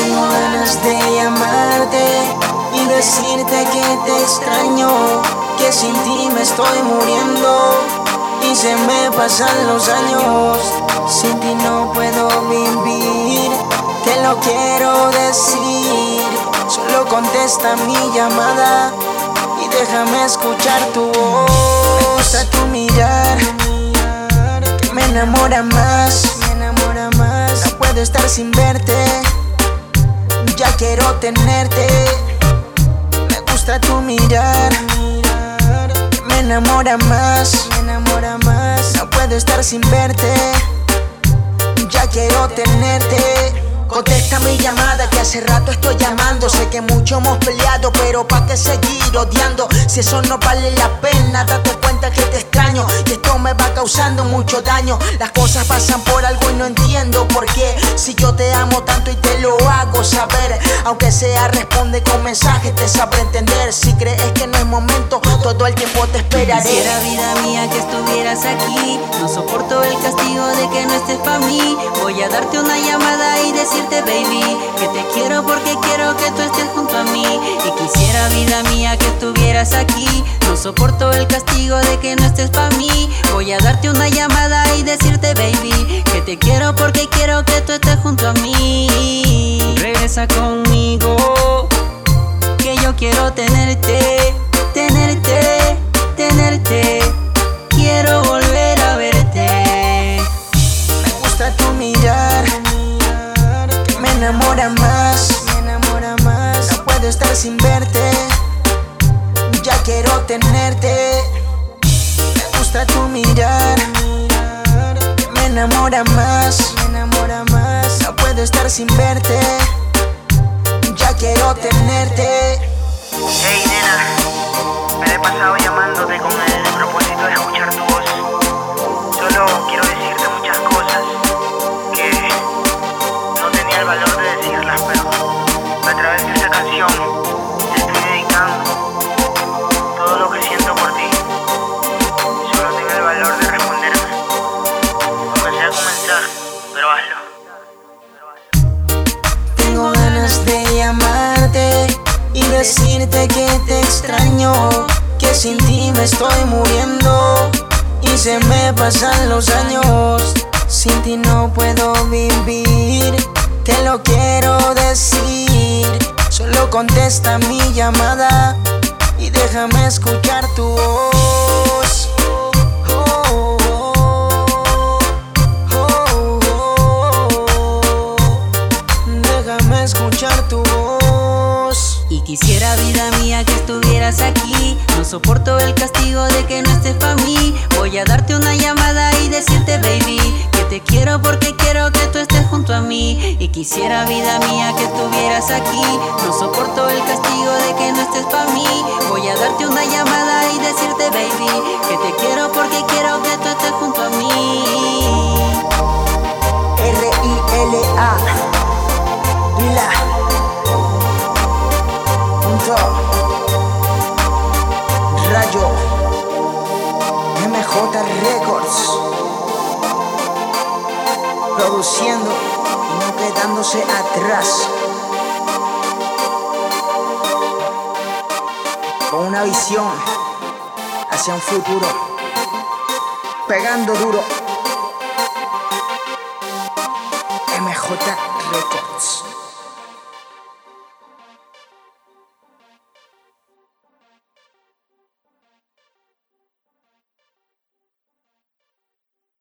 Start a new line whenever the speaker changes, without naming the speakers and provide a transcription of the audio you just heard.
Tengo ganas de llamarte y decirte que te extraño, que sin ti me estoy muriendo y se me pasan los años. Sin ti no puedo vivir, te lo quiero decir. Solo contesta mi llamada y déjame escuchar tu voz, a tu mirar, que me enamora más. No puedo estar sin verte quiero tenerte. Me gusta tu mirar, me enamora más. No puedo estar sin verte, ya quiero tenerte. Contesta mi llamada que hace rato estoy llamando. Sé que mucho hemos peleado, pero ¿pa' qué seguir odiando? Si eso no vale la pena, date cuenta que te Y esto me va causando mucho daño. Las cosas pasan por algo y no entiendo por qué. Si yo te amo tanto y te lo hago saber, aunque sea responde con mensajes, te sabré entender. Si crees que no es momento, todo el tiempo te esperaré.
Quisiera vida mía que estuvieras aquí. No soporto el castigo de que no estés pa' mí. Voy a darte una llamada y decir baby que te quiero porque quiero que tú estés junto a mí y quisiera vida mía que estuvieras aquí no soporto el castigo de que no estés pa' mí. Voy a darte una llamada y decirte baby que te quiero porque quiero que tú estés junto a mí. Regresa conmigo que yo quiero tenerte tenerte tenerte. Quiero volver a verte.
Me gusta tu mirar me enamora más, me enamora más. No puedo estar sin verte, ya quiero tenerte. Enamora más, me enamora más. No puedo estar sin verte, ya quiero tenerte.
Pero hazlo.
Tengo ganas de llamarte y decirte que te extraño, que sin ti me estoy muriendo y se me pasan los años. Sin ti no puedo vivir, te lo quiero decir. Solo contesta mi llamada y déjame escuchar tu voz.
Y quisiera vida mía que estuvieras aquí. No soporto el castigo de que no estés pa' mí. Voy a darte una llamada y decirte baby Que te quiero porque quiero que tú estés junto a mí. Y quisiera vida mía que estuvieras aquí. No soporto el castigo de que no estés pa' mí. Voy a darte una llamada
Y no quedándose atrás Con una visión hacia un futuro Pegando duro MJ Records.